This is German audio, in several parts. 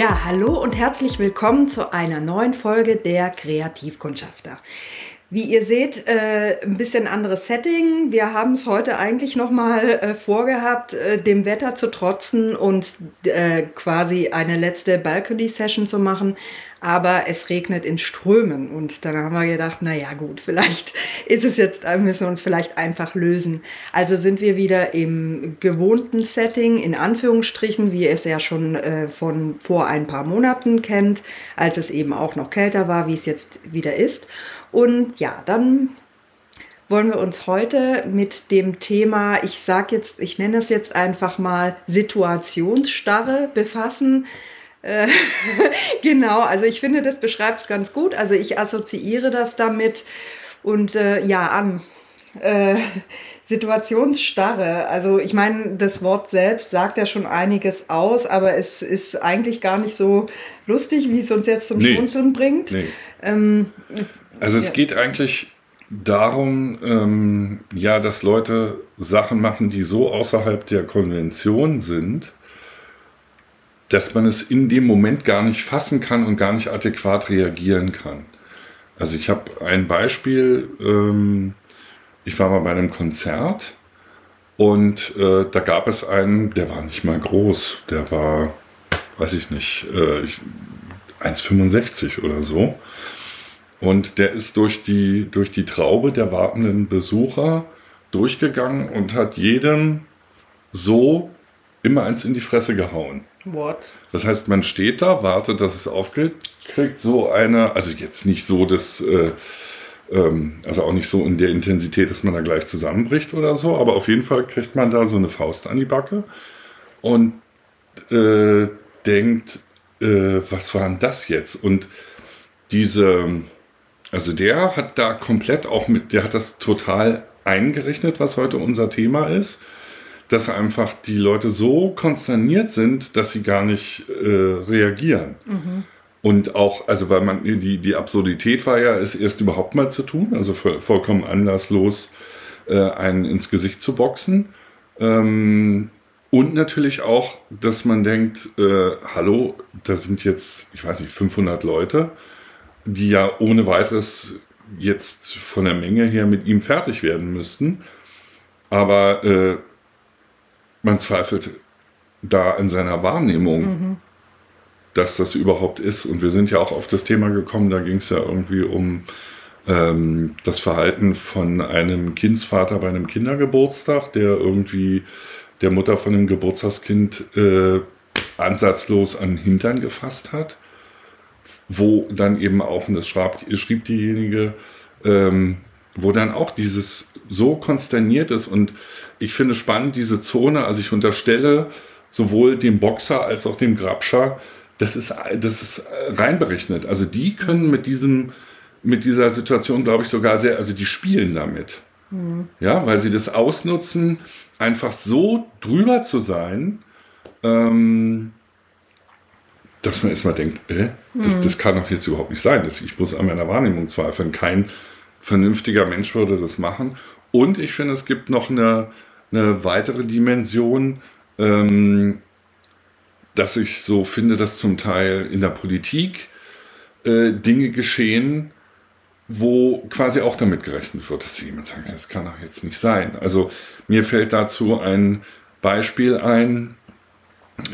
Ja, hallo und herzlich willkommen zu einer neuen Folge der Kreativkundschafter. Wie ihr seht, äh, ein bisschen anderes Setting. Wir haben es heute eigentlich noch mal äh, vorgehabt, äh, dem Wetter zu trotzen und äh, quasi eine letzte Balcony-Session zu machen. Aber es regnet in Strömen und dann haben wir gedacht, na ja, gut, vielleicht ist es jetzt, äh, müssen wir uns vielleicht einfach lösen. Also sind wir wieder im gewohnten Setting, in Anführungsstrichen, wie ihr es ja schon äh, von vor ein paar Monaten kennt, als es eben auch noch kälter war, wie es jetzt wieder ist. Und ja, dann wollen wir uns heute mit dem Thema, ich sage jetzt, ich nenne es jetzt einfach mal Situationsstarre befassen. Äh, genau, also ich finde, das beschreibt es ganz gut. Also ich assoziiere das damit und äh, ja, an. Äh, Situationsstarre. Also ich meine, das Wort selbst sagt ja schon einiges aus, aber es ist eigentlich gar nicht so lustig, wie es uns jetzt zum nee. Schmunzeln bringt. Nee. Ähm, also es ja. geht eigentlich darum, ähm, ja, dass Leute Sachen machen, die so außerhalb der Konvention sind, dass man es in dem Moment gar nicht fassen kann und gar nicht adäquat reagieren kann. Also ich habe ein Beispiel, ähm, ich war mal bei einem Konzert und äh, da gab es einen, der war nicht mal groß, der war, weiß ich nicht, äh, 1,65 oder so. Und der ist durch die, durch die Traube der wartenden Besucher durchgegangen und hat jedem so immer eins in die Fresse gehauen. What? Das heißt, man steht da, wartet, dass es aufgeht, kriegt so eine, also jetzt nicht so, dass, äh, ähm, also auch nicht so in der Intensität, dass man da gleich zusammenbricht oder so, aber auf jeden Fall kriegt man da so eine Faust an die Backe und äh, denkt, äh, was war denn das jetzt? Und diese, also der hat da komplett auch mit, der hat das total eingerechnet, was heute unser Thema ist, dass einfach die Leute so konsterniert sind, dass sie gar nicht äh, reagieren. Mhm. Und auch, also weil man, die, die Absurdität war ja, es erst überhaupt mal zu tun, also voll, vollkommen anlasslos äh, einen ins Gesicht zu boxen. Ähm, und natürlich auch, dass man denkt, äh, hallo, da sind jetzt, ich weiß nicht, 500 Leute die ja ohne weiteres jetzt von der Menge her mit ihm fertig werden müssten. Aber äh, man zweifelt da in seiner Wahrnehmung, mhm. dass das überhaupt ist. Und wir sind ja auch auf das Thema gekommen, da ging es ja irgendwie um ähm, das Verhalten von einem Kindsvater bei einem Kindergeburtstag, der irgendwie der Mutter von einem Geburtstagskind äh, ansatzlos an den Hintern gefasst hat wo dann eben auch, und das schrieb, schrieb diejenige, ähm, wo dann auch dieses so konsterniert ist. Und ich finde spannend, diese Zone, also ich unterstelle sowohl dem Boxer als auch dem Grabscher, das ist, das ist reinberechnet. Also die können mit diesem, mit dieser Situation, glaube ich, sogar sehr, also die spielen damit. Mhm. Ja, weil sie das ausnutzen, einfach so drüber zu sein, ähm, dass man erstmal denkt, äh, das, mhm. das kann doch jetzt überhaupt nicht sein. Das, ich muss an meiner Wahrnehmung zweifeln. Kein vernünftiger Mensch würde das machen. Und ich finde, es gibt noch eine, eine weitere Dimension, ähm, dass ich so finde, dass zum Teil in der Politik äh, Dinge geschehen, wo quasi auch damit gerechnet wird, dass jemand sagt, das kann doch jetzt nicht sein. Also mir fällt dazu ein Beispiel ein,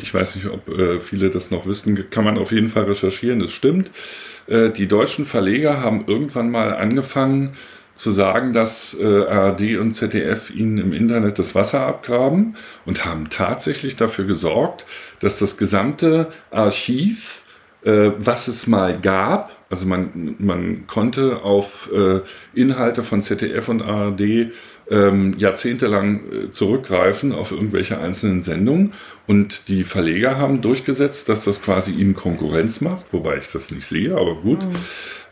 ich weiß nicht, ob äh, viele das noch wissen, kann man auf jeden Fall recherchieren, das stimmt. Äh, die deutschen Verleger haben irgendwann mal angefangen zu sagen, dass äh, ARD und ZDF ihnen im Internet das Wasser abgraben und haben tatsächlich dafür gesorgt, dass das gesamte Archiv, äh, was es mal gab, also man, man konnte auf äh, Inhalte von ZDF und ARD ähm, jahrzehntelang äh, zurückgreifen auf irgendwelche einzelnen Sendungen. Und die Verleger haben durchgesetzt, dass das quasi ihnen Konkurrenz macht, wobei ich das nicht sehe, aber gut. Mhm.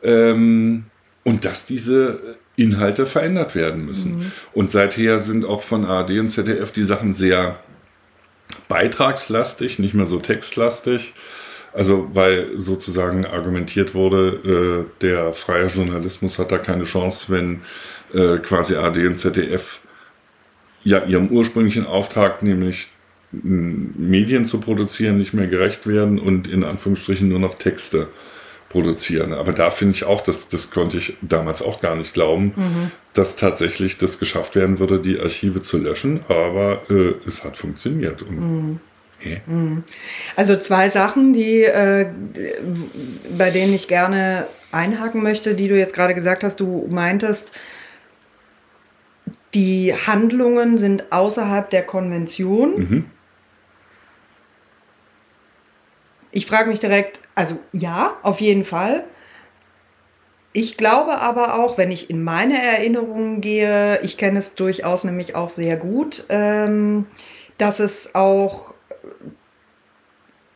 Ähm, und dass diese Inhalte verändert werden müssen. Mhm. Und seither sind auch von ARD und ZDF die Sachen sehr beitragslastig, nicht mehr so textlastig. Also weil sozusagen argumentiert wurde, äh, der freie Journalismus hat da keine Chance, wenn äh, quasi AD und ZDF ja ihrem ursprünglichen Auftrag, nämlich Medien zu produzieren nicht mehr gerecht werden und in Anführungsstrichen nur noch Texte produzieren. Aber da finde ich auch, das, das konnte ich damals auch gar nicht glauben, mhm. dass tatsächlich das geschafft werden würde, die Archive zu löschen. Aber äh, es hat funktioniert. Und, mhm. yeah. Also zwei Sachen, die, äh, bei denen ich gerne einhaken möchte, die du jetzt gerade gesagt hast. Du meintest, die Handlungen sind außerhalb der Konvention. Mhm. Ich frage mich direkt, also ja, auf jeden Fall. Ich glaube aber auch, wenn ich in meine Erinnerungen gehe, ich kenne es durchaus nämlich auch sehr gut, ähm, dass es auch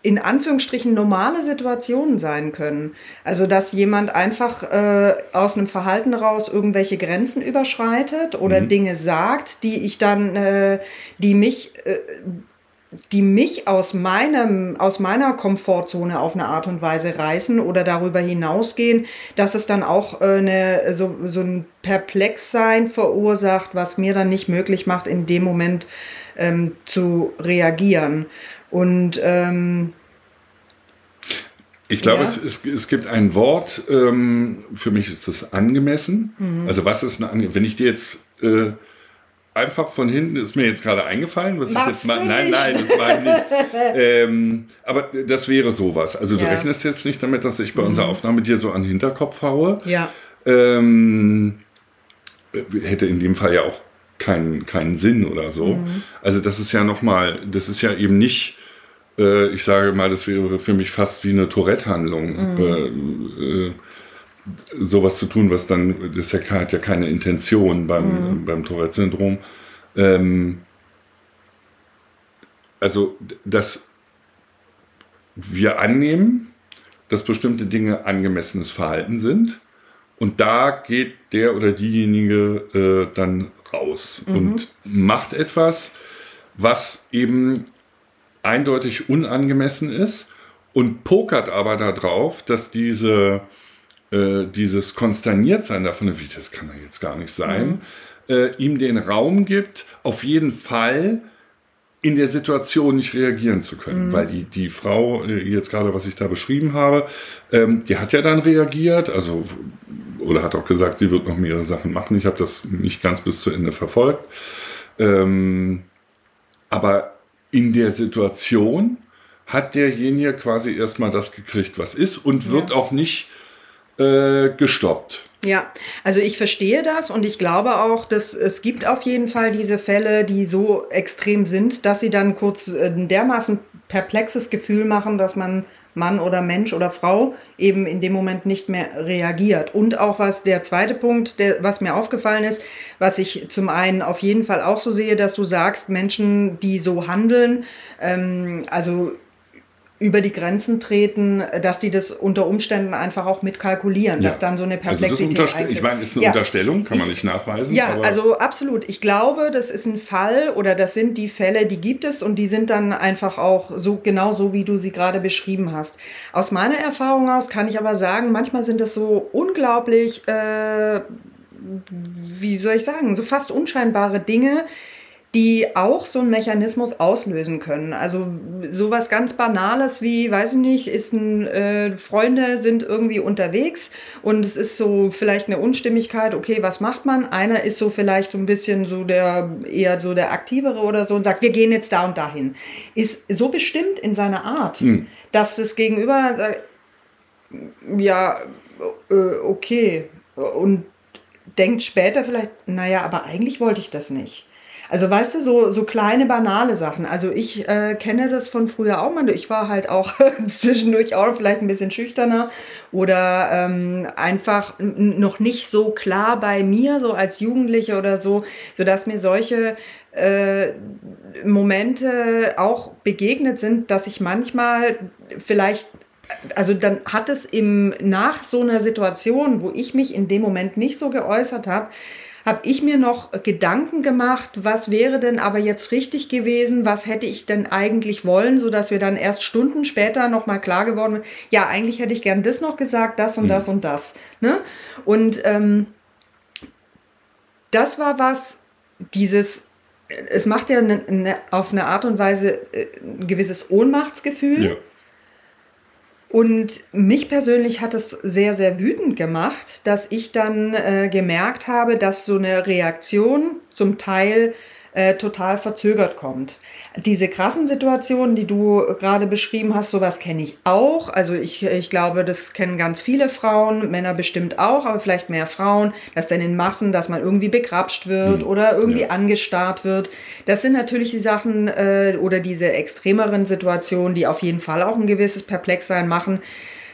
in Anführungsstrichen normale Situationen sein können. Also dass jemand einfach äh, aus einem Verhalten raus irgendwelche Grenzen überschreitet oder mhm. Dinge sagt, die ich dann, äh, die mich, äh, die mich aus meinem, aus meiner Komfortzone auf eine Art und Weise reißen oder darüber hinausgehen, dass es dann auch äh, eine, so, so ein Perplexsein verursacht, was mir dann nicht möglich macht, in dem Moment ähm, zu reagieren. Und ähm, ich glaube, ja. es, es, es, gibt ein Wort, ähm, für mich ist das angemessen. Mhm. Also was ist eine Wenn ich dir jetzt äh, einfach von hinten, ist mir jetzt gerade eingefallen, was Machst ich jetzt mal. Nein, nein, das meine ich nicht. ähm, aber das wäre sowas. Also du ja. rechnest jetzt nicht damit, dass ich bei mhm. unserer Aufnahme dir so an den Hinterkopf haue. Ja. Ähm, hätte in dem Fall ja auch keinen, keinen Sinn oder so. Mhm. Also das ist ja nochmal, das ist ja eben nicht, äh, ich sage mal, das wäre für mich fast wie eine Tourette-Handlung. Mhm. Sowas zu tun, was dann, das hat ja keine Intention beim, mhm. beim Tourette-Syndrom. Ähm, also, dass wir annehmen, dass bestimmte Dinge angemessenes Verhalten sind. Und da geht der oder diejenige äh, dann raus mhm. und macht etwas, was eben eindeutig unangemessen ist und pokert aber darauf, dass diese, äh, dieses Konsterniertsein davon, wie das kann er jetzt gar nicht sein, mhm. äh, ihm den Raum gibt, auf jeden Fall in der Situation nicht reagieren zu können. Mhm. Weil die, die Frau, äh, jetzt gerade, was ich da beschrieben habe, ähm, die hat ja dann reagiert, also oder hat auch gesagt, sie wird noch mehrere Sachen machen. Ich habe das nicht ganz bis zu Ende verfolgt. Ähm, aber in der Situation hat derjenige quasi erstmal das gekriegt, was ist und wird ja. auch nicht äh, gestoppt. Ja, also ich verstehe das und ich glaube auch, dass es gibt auf jeden Fall diese Fälle, die so extrem sind, dass sie dann kurz äh, ein dermaßen perplexes Gefühl machen, dass man Mann oder Mensch oder Frau eben in dem Moment nicht mehr reagiert. Und auch was der zweite Punkt, der, was mir aufgefallen ist, was ich zum einen auf jeden Fall auch so sehe, dass du sagst, Menschen, die so handeln, ähm, also über die Grenzen treten, dass die das unter Umständen einfach auch mitkalkulieren, ja. dass dann so eine Perplexität also Ich meine, ist eine ja. Unterstellung, kann man nicht nachweisen. Ja, also absolut. Ich glaube, das ist ein Fall oder das sind die Fälle, die gibt es und die sind dann einfach auch so genau so, wie du sie gerade beschrieben hast. Aus meiner Erfahrung aus kann ich aber sagen, manchmal sind das so unglaublich, äh, wie soll ich sagen, so fast unscheinbare Dinge, die auch so einen Mechanismus auslösen können. Also sowas ganz Banales wie, weiß ich nicht, ist ein äh, Freunde sind irgendwie unterwegs und es ist so vielleicht eine Unstimmigkeit. Okay, was macht man? Einer ist so vielleicht so ein bisschen so der eher so der aktivere oder so und sagt, wir gehen jetzt da und dahin. Ist so bestimmt in seiner Art, hm. dass das Gegenüber sagt, ja äh, okay und denkt später vielleicht, naja, aber eigentlich wollte ich das nicht. Also weißt du, so, so kleine banale Sachen. Also ich äh, kenne das von früher auch mal. Ich war halt auch zwischendurch auch vielleicht ein bisschen schüchterner oder ähm, einfach noch nicht so klar bei mir, so als Jugendliche oder so, sodass mir solche äh, Momente auch begegnet sind, dass ich manchmal vielleicht also dann hat es im nach so einer Situation, wo ich mich in dem Moment nicht so geäußert habe, habe ich mir noch Gedanken gemacht, was wäre denn aber jetzt richtig gewesen, was hätte ich denn eigentlich wollen, sodass wir dann erst Stunden später nochmal klar geworden sind, ja, eigentlich hätte ich gern das noch gesagt, das und mhm. das und das. Ne? Und ähm, das war was, dieses es macht ja ne, ne, auf eine Art und Weise äh, ein gewisses Ohnmachtsgefühl. Ja. Und mich persönlich hat es sehr, sehr wütend gemacht, dass ich dann äh, gemerkt habe, dass so eine Reaktion zum Teil äh, total verzögert kommt. Diese krassen Situationen, die du gerade beschrieben hast, sowas kenne ich auch. Also ich, ich glaube, das kennen ganz viele Frauen, Männer bestimmt auch, aber vielleicht mehr Frauen, dass dann in Massen, dass man irgendwie begrapscht wird mhm. oder irgendwie ja. angestarrt wird. Das sind natürlich die Sachen äh, oder diese extremeren Situationen, die auf jeden Fall auch ein gewisses Perplexsein machen.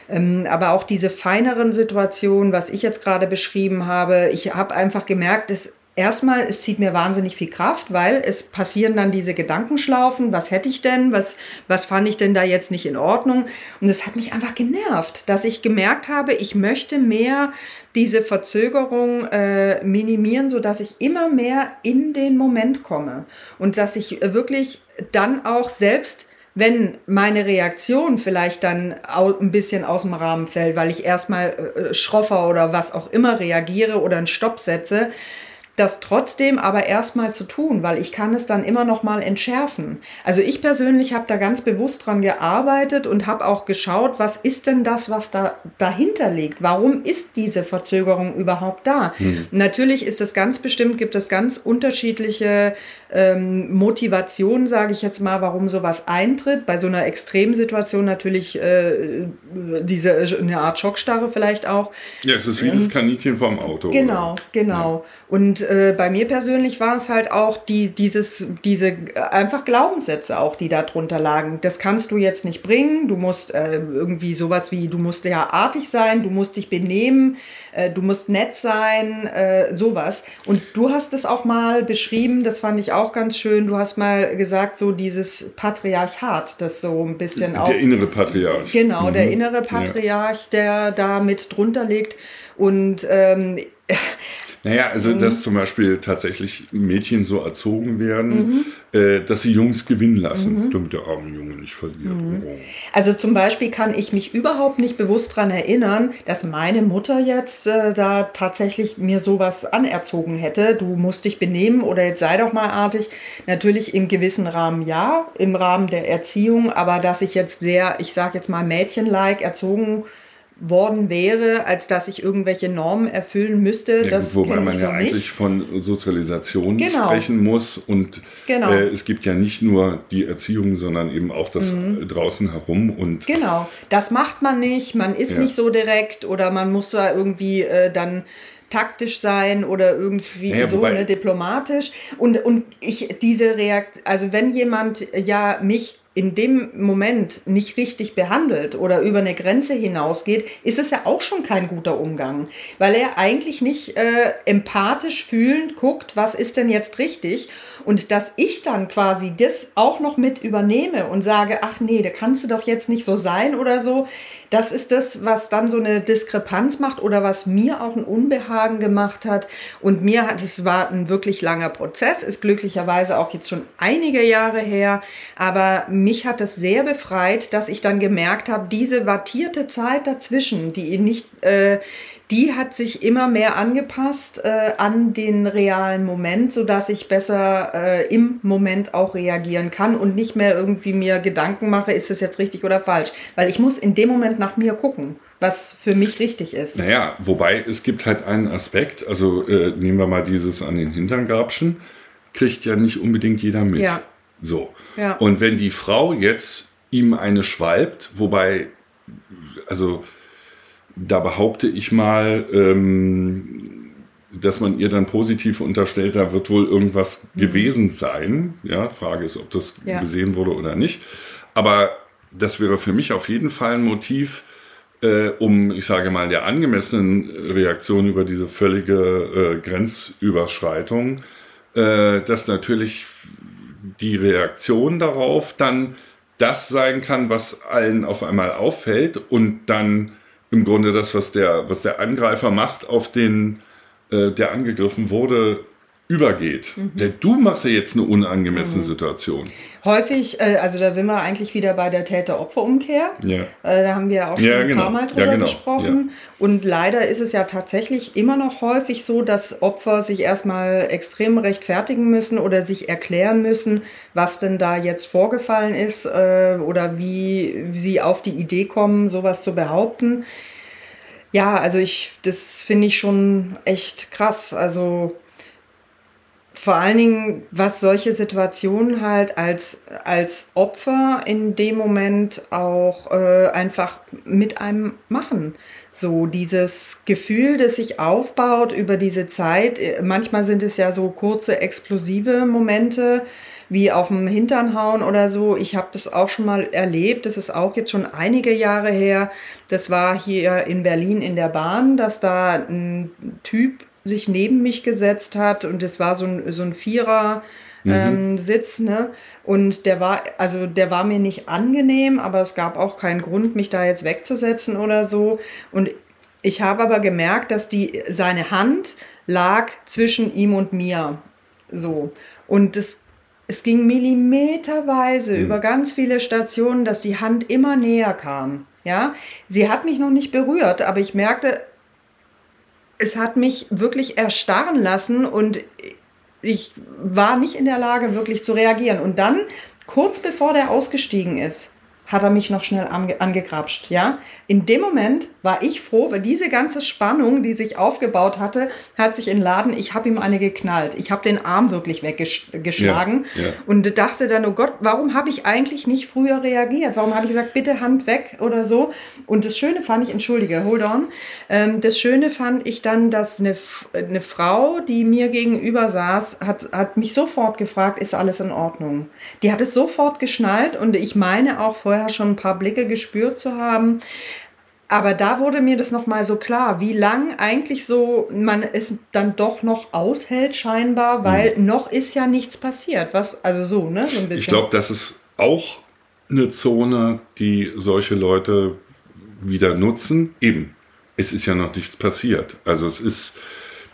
Ähm, aber auch diese feineren Situationen, was ich jetzt gerade beschrieben habe, ich habe einfach gemerkt, es erstmal, es zieht mir wahnsinnig viel Kraft, weil es passieren dann diese Gedankenschlaufen, was hätte ich denn, was, was fand ich denn da jetzt nicht in Ordnung? Und es hat mich einfach genervt, dass ich gemerkt habe, ich möchte mehr diese Verzögerung äh, minimieren, sodass ich immer mehr in den Moment komme. Und dass ich wirklich dann auch selbst wenn meine Reaktion vielleicht dann ein bisschen aus dem Rahmen fällt, weil ich erstmal äh, schroffer oder was auch immer reagiere oder einen Stopp setze, das trotzdem aber erstmal zu tun, weil ich kann es dann immer noch mal entschärfen. Also ich persönlich habe da ganz bewusst dran gearbeitet und habe auch geschaut, was ist denn das, was da dahinter liegt? Warum ist diese Verzögerung überhaupt da? Hm. Natürlich ist es ganz bestimmt, gibt es ganz unterschiedliche ähm, Motivation, sage ich jetzt mal, warum sowas eintritt. Bei so einer Extremsituation natürlich äh, diese eine Art Schockstarre vielleicht auch. Ja, es ist wie ähm, das Kaninchen vom Auto. Genau, oder? genau. Ja. Und äh, bei mir persönlich war es halt auch die, dieses, diese äh, einfach Glaubenssätze auch, die da drunter lagen. Das kannst du jetzt nicht bringen. Du musst äh, irgendwie sowas wie, du musst ja artig sein, du musst dich benehmen, äh, du musst nett sein, äh, sowas. Und du hast es auch mal beschrieben, das fand ich auch ganz schön. Du hast mal gesagt, so dieses Patriarchat, das so ein bisschen der auch. Der innere Patriarch. Genau, mhm. der innere Patriarch, der da mit drunter liegt. Und ähm, naja, also mhm. dass zum Beispiel tatsächlich Mädchen so erzogen werden, mhm. äh, dass sie Jungs gewinnen lassen, mhm. damit der arme Junge nicht verliert. Mhm. Oh. Also zum Beispiel kann ich mich überhaupt nicht bewusst daran erinnern, dass meine Mutter jetzt äh, da tatsächlich mir sowas anerzogen hätte. Du musst dich benehmen oder jetzt sei doch mal artig. Natürlich im gewissen Rahmen ja, im Rahmen der Erziehung, aber dass ich jetzt sehr, ich sag jetzt mal Mädchen-like erzogen worden wäre, als dass ich irgendwelche Normen erfüllen müsste. Ja, das wobei man ja so eigentlich nicht. von Sozialisation genau. sprechen muss. Und genau. äh, es gibt ja nicht nur die Erziehung, sondern eben auch das mhm. draußen herum. Und genau, das macht man nicht. Man ist ja. nicht so direkt oder man muss da irgendwie äh, dann taktisch sein oder irgendwie naja, so ne, diplomatisch und und ich diese Reakt also wenn jemand ja mich in dem Moment nicht richtig behandelt oder über eine Grenze hinausgeht, ist es ja auch schon kein guter Umgang, weil er eigentlich nicht äh, empathisch fühlend guckt, was ist denn jetzt richtig? Und dass ich dann quasi das auch noch mit übernehme und sage, ach nee, da kannst du doch jetzt nicht so sein oder so, das ist das, was dann so eine Diskrepanz macht oder was mir auch ein Unbehagen gemacht hat. Und mir hat es war ein wirklich langer Prozess, ist glücklicherweise auch jetzt schon einige Jahre her, aber mich hat es sehr befreit, dass ich dann gemerkt habe, diese wattierte Zeit dazwischen, die nicht äh, die hat sich immer mehr angepasst äh, an den realen Moment, sodass ich besser äh, im Moment auch reagieren kann und nicht mehr irgendwie mir Gedanken mache, ist das jetzt richtig oder falsch. Weil ich muss in dem Moment nach mir gucken, was für mich richtig ist. Naja, wobei es gibt halt einen Aspekt, also äh, nehmen wir mal dieses an den Hintern grapschen, kriegt ja nicht unbedingt jeder mit. Ja. So. Ja. Und wenn die Frau jetzt ihm eine schwalbt, wobei, also da behaupte ich mal, ähm, dass man ihr dann positiv unterstellt, da wird wohl irgendwas mhm. gewesen sein. Ja, Frage ist, ob das ja. gesehen wurde oder nicht. Aber das wäre für mich auf jeden Fall ein Motiv, äh, um, ich sage mal, der angemessenen Reaktion über diese völlige äh, Grenzüberschreitung, äh, dass natürlich die Reaktion darauf dann das sein kann, was allen auf einmal auffällt und dann im Grunde das, was der, was der Angreifer macht, auf den, äh, der angegriffen wurde, übergeht. Mhm. Denn du machst ja jetzt eine unangemessene mhm. Situation. Häufig, äh, also da sind wir eigentlich wieder bei der Täter-Opfer-Umkehr. Ja. Äh, da haben wir auch schon ja, genau. ein paar Mal drüber ja, genau. gesprochen. Und leider ist es ja tatsächlich immer noch häufig so, dass Opfer sich erstmal extrem rechtfertigen müssen oder sich erklären müssen, was denn da jetzt vorgefallen ist äh, oder wie sie auf die Idee kommen, sowas zu behaupten. Ja, also ich, das finde ich schon echt krass. Also vor allen Dingen, was solche Situationen halt als, als Opfer in dem Moment auch äh, einfach mit einem machen. So dieses Gefühl, das sich aufbaut über diese Zeit. Manchmal sind es ja so kurze explosive Momente, wie auf dem Hintern hauen oder so. Ich habe das auch schon mal erlebt. Das ist auch jetzt schon einige Jahre her. Das war hier in Berlin in der Bahn, dass da ein Typ sich neben mich gesetzt hat und es war so ein, so ein Vierer. Mhm. Ähm, Sitz, ne? Und der war, also der war mir nicht angenehm, aber es gab auch keinen Grund, mich da jetzt wegzusetzen oder so. Und ich habe aber gemerkt, dass die, seine Hand lag zwischen ihm und mir. So. Und das, es ging millimeterweise mhm. über ganz viele Stationen, dass die Hand immer näher kam. Ja, sie hat mich noch nicht berührt, aber ich merkte, es hat mich wirklich erstarren lassen und ich war nicht in der Lage, wirklich zu reagieren. Und dann, kurz bevor der ausgestiegen ist, hat er mich noch schnell ange angegrapscht, ja. In dem Moment war ich froh, weil diese ganze Spannung, die sich aufgebaut hatte, hat sich entladen. Ich habe ihm eine geknallt. Ich habe den Arm wirklich weggeschlagen ja, ja. und dachte dann, oh Gott, warum habe ich eigentlich nicht früher reagiert? Warum habe ich gesagt, bitte Hand weg oder so? Und das Schöne fand ich, entschuldige, hold on. Ähm, das Schöne fand ich dann, dass eine, eine Frau, die mir gegenüber saß, hat, hat mich sofort gefragt, ist alles in Ordnung? Die hat es sofort geschnallt und ich meine auch vorher vorher schon ein paar Blicke gespürt zu haben. Aber da wurde mir das nochmal so klar, wie lang eigentlich so man es dann doch noch aushält scheinbar, weil mhm. noch ist ja nichts passiert. Was, also so, ne? So ein bisschen. Ich glaube, das ist auch eine Zone, die solche Leute wieder nutzen. Eben, es ist ja noch nichts passiert. Also es ist,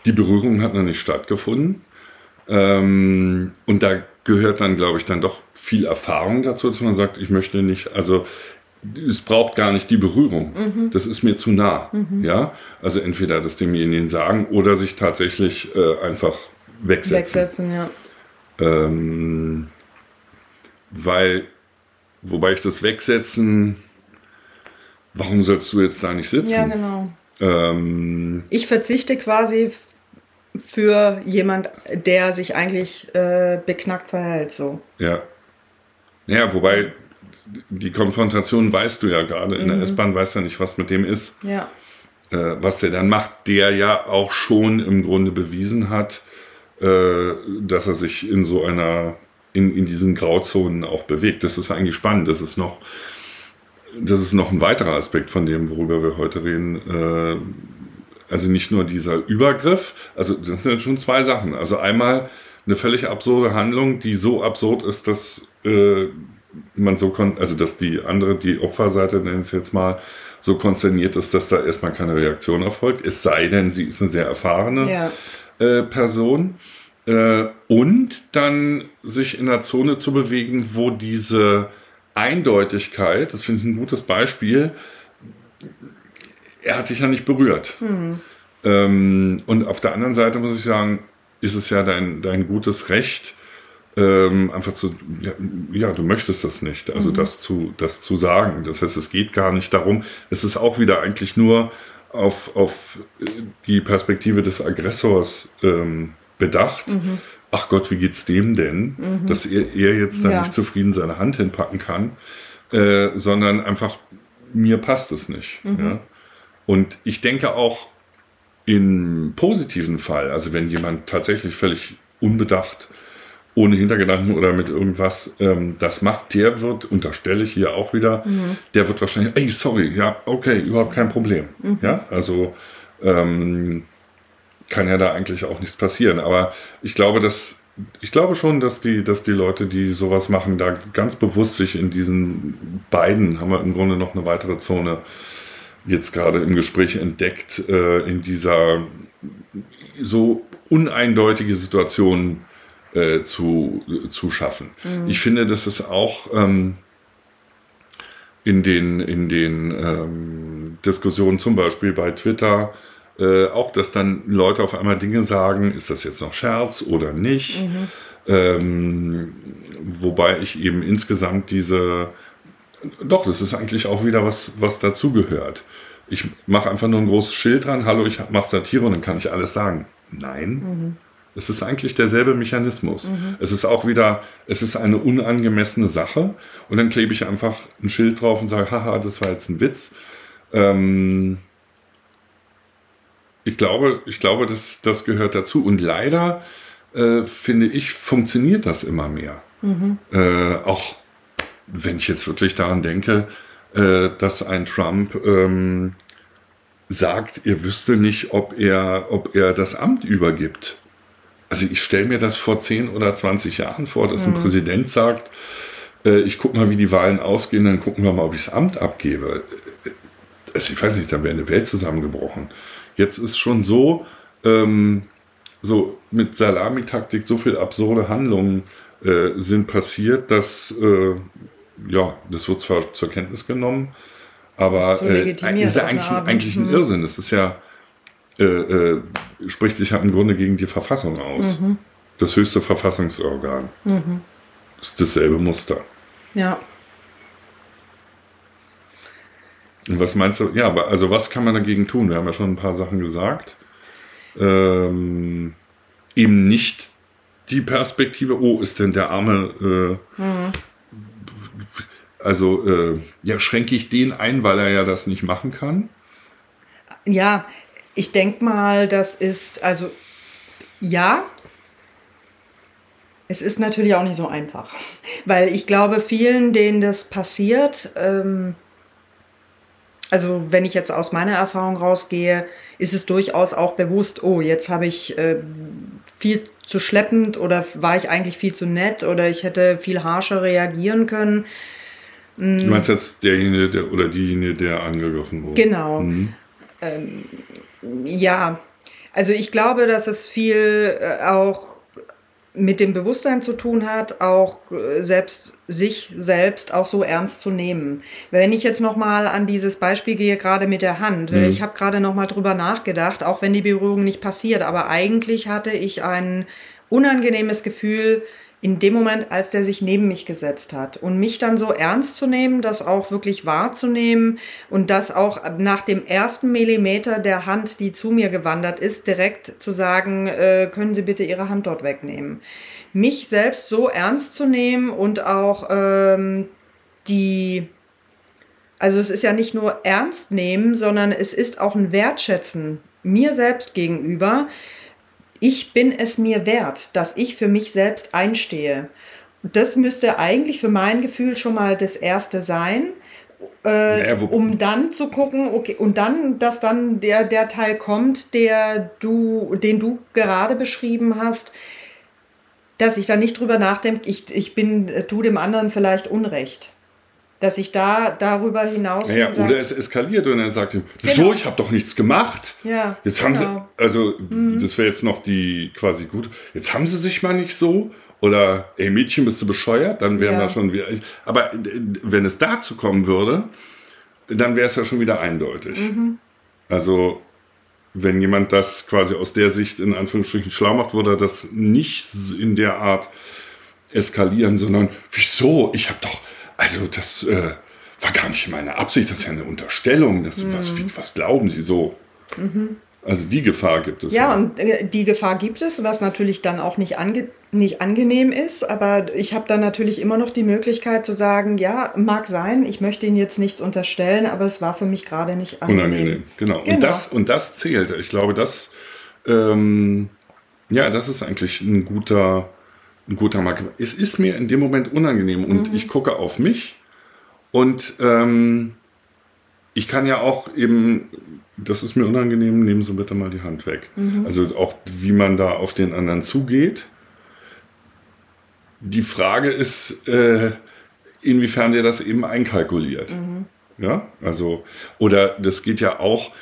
die Berührung hat noch nicht stattgefunden. Ähm, und da gehört dann, glaube ich, dann doch viel Erfahrung dazu, dass man sagt, ich möchte nicht, also es braucht gar nicht die Berührung. Mhm. Das ist mir zu nah. Mhm. Ja, also entweder das demjenigen sagen oder sich tatsächlich äh, einfach wegsetzen. Wegsetzen, ja. Ähm, weil, wobei ich das Wegsetzen, warum sollst du jetzt da nicht sitzen? Ja, genau. Ähm, ich verzichte quasi für jemand, der sich eigentlich äh, beknackt verhält, so. Ja. Ja, wobei die Konfrontation weißt du ja gerade. In mhm. der S-Bahn weißt du ja nicht, was mit dem ist. Ja. Äh, was der dann macht, der ja auch schon im Grunde bewiesen hat, äh, dass er sich in so einer, in, in diesen Grauzonen auch bewegt. Das ist eigentlich spannend. Das ist noch, das ist noch ein weiterer Aspekt von dem, worüber wir heute reden. Äh, also nicht nur dieser Übergriff, also das sind schon zwei Sachen. Also einmal eine völlig absurde Handlung, die so absurd ist, dass äh, man so kon also dass die andere, die Opferseite, nennen es jetzt mal, so konsterniert ist, dass da erstmal keine Reaktion erfolgt. Es sei denn, sie ist eine sehr erfahrene ja. äh, Person. Äh, und dann sich in einer Zone zu bewegen, wo diese Eindeutigkeit, das finde ich ein gutes Beispiel, er hat dich ja nicht berührt. Mhm. Ähm, und auf der anderen Seite muss ich sagen, ist es ja dein, dein gutes Recht, ähm, einfach zu, ja, ja, du möchtest das nicht, also mhm. das, zu, das zu sagen. Das heißt, es geht gar nicht darum, es ist auch wieder eigentlich nur auf, auf die Perspektive des Aggressors ähm, bedacht. Mhm. Ach Gott, wie geht's dem denn, mhm. dass er, er jetzt da ja. nicht zufrieden seine Hand hinpacken kann, äh, sondern einfach, mir passt es nicht. Mhm. Ja? Und ich denke auch, im positiven Fall, also wenn jemand tatsächlich völlig unbedacht, ohne Hintergedanken oder mit irgendwas ähm, das macht, der wird, unterstelle ich hier auch wieder, mhm. der wird wahrscheinlich, ey, sorry, ja, okay, überhaupt kein Problem. Mhm. Ja, also ähm, kann ja da eigentlich auch nichts passieren. Aber ich glaube, dass ich glaube schon, dass die, dass die Leute, die sowas machen, da ganz bewusst sich in diesen beiden, haben wir im Grunde noch eine weitere Zone jetzt gerade im Gespräch entdeckt, äh, in dieser so uneindeutige Situationen äh, zu, zu schaffen. Mhm. Ich finde, das ist auch ähm, in den, in den ähm, Diskussionen zum Beispiel bei Twitter äh, auch, dass dann Leute auf einmal Dinge sagen, ist das jetzt noch Scherz oder nicht? Mhm. Ähm, wobei ich eben insgesamt diese, doch, das ist eigentlich auch wieder was, was dazugehört. Ich mache einfach nur ein großes Schild dran, hallo, ich mache Satire und dann kann ich alles sagen. Nein. Mhm. Es ist eigentlich derselbe Mechanismus. Mhm. Es ist auch wieder, es ist eine unangemessene Sache und dann klebe ich einfach ein Schild drauf und sage, haha, das war jetzt ein Witz. Ähm ich glaube, ich glaube, das, das gehört dazu. Und leider, äh, finde ich, funktioniert das immer mehr. Mhm. Äh, auch wenn ich jetzt wirklich daran denke, äh, dass ein Trump ähm, sagt, er wüsste nicht, ob er, ob er das Amt übergibt. Also ich stelle mir das vor 10 oder 20 Jahren vor, dass mhm. ein Präsident sagt, äh, ich gucke mal, wie die Wahlen ausgehen, dann gucken wir mal, ob ich das Amt abgebe. Also ich weiß nicht, da wäre eine Welt zusammengebrochen. Jetzt ist schon so, ähm, so mit Salamitaktik so viele absurde Handlungen äh, sind passiert, dass äh, ja, das wird zwar zur Kenntnis genommen, aber so äh, ist ja eigentlich, eigentlich ein mhm. Irrsinn. Das ist ja, äh, äh, spricht sich ja im Grunde gegen die Verfassung aus. Mhm. Das höchste Verfassungsorgan. Mhm. Ist dasselbe Muster. Ja. Und was meinst du? Ja, also was kann man dagegen tun? Wir haben ja schon ein paar Sachen gesagt. Ähm, eben nicht die Perspektive, oh, ist denn der arme äh, mhm. Also äh, ja, schränke ich den ein, weil er ja das nicht machen kann? Ja, ich denke mal, das ist, also ja, es ist natürlich auch nicht so einfach, weil ich glaube, vielen, denen das passiert, ähm, also wenn ich jetzt aus meiner Erfahrung rausgehe, ist es durchaus auch bewusst, oh, jetzt habe ich äh, viel zu schleppend oder war ich eigentlich viel zu nett oder ich hätte viel harscher reagieren können. Du meinst jetzt derjenige der, oder diejenige, der angegriffen wurde? Genau. Mhm. Ähm, ja, also ich glaube, dass es viel äh, auch mit dem Bewusstsein zu tun hat, auch äh, selbst sich selbst auch so ernst zu nehmen. Wenn ich jetzt noch mal an dieses Beispiel gehe, gerade mit der Hand, mhm. ich habe gerade noch mal drüber nachgedacht, auch wenn die Berührung nicht passiert, aber eigentlich hatte ich ein unangenehmes Gefühl, in dem Moment, als der sich neben mich gesetzt hat und mich dann so ernst zu nehmen, das auch wirklich wahrzunehmen und das auch nach dem ersten Millimeter der Hand, die zu mir gewandert ist, direkt zu sagen, äh, können Sie bitte Ihre Hand dort wegnehmen. Mich selbst so ernst zu nehmen und auch ähm, die, also es ist ja nicht nur ernst nehmen, sondern es ist auch ein Wertschätzen mir selbst gegenüber, ich bin es mir wert, dass ich für mich selbst einstehe. Das müsste eigentlich für mein Gefühl schon mal das Erste sein. Äh, ja, um dann zu gucken, okay, und dann, dass dann der, der Teil kommt, der du, den du gerade beschrieben hast, dass ich dann nicht drüber nachdenke, ich, ich bin, äh, tu dem anderen vielleicht Unrecht dass ich da darüber hinaus. Naja, oder es eskaliert und er sagt, wieso, genau. ich habe doch nichts gemacht. Ja, jetzt haben genau. sie, also mhm. das wäre jetzt noch die quasi gut. Jetzt haben sie sich mal nicht so. Oder, ey Mädchen, bist du bescheuert? Dann wären ja. wir schon wieder. Aber wenn es dazu kommen würde, dann wäre es ja schon wieder eindeutig. Mhm. Also, wenn jemand das quasi aus der Sicht in Anführungsstrichen schlau macht, würde er das nicht in der Art eskalieren, sondern wieso? Ich habe doch, also das äh, war gar nicht meine Absicht, das ist ja eine Unterstellung. Das, mhm. was, was glauben Sie so? Mhm. Also die Gefahr gibt es. Ja, ja, und äh, die Gefahr gibt es, was natürlich dann auch nicht, ange nicht angenehm ist. Aber ich habe dann natürlich immer noch die Möglichkeit zu sagen, ja, mag sein, ich möchte Ihnen jetzt nichts unterstellen, aber es war für mich gerade nicht angenehm. Unangenehm, genau. genau. Und, das, und das zählt. Ich glaube, das, ähm, ja, das ist eigentlich ein guter, ein guter Marke. Es ist mir in dem Moment unangenehm und mhm. ich gucke auf mich und ähm, ich kann ja auch eben, das ist mir unangenehm, nehmen Sie bitte mal die Hand weg. Mhm. Also auch wie man da auf den anderen zugeht. Die Frage ist, äh, inwiefern der das eben einkalkuliert. Mhm. Ja, also, oder das geht ja auch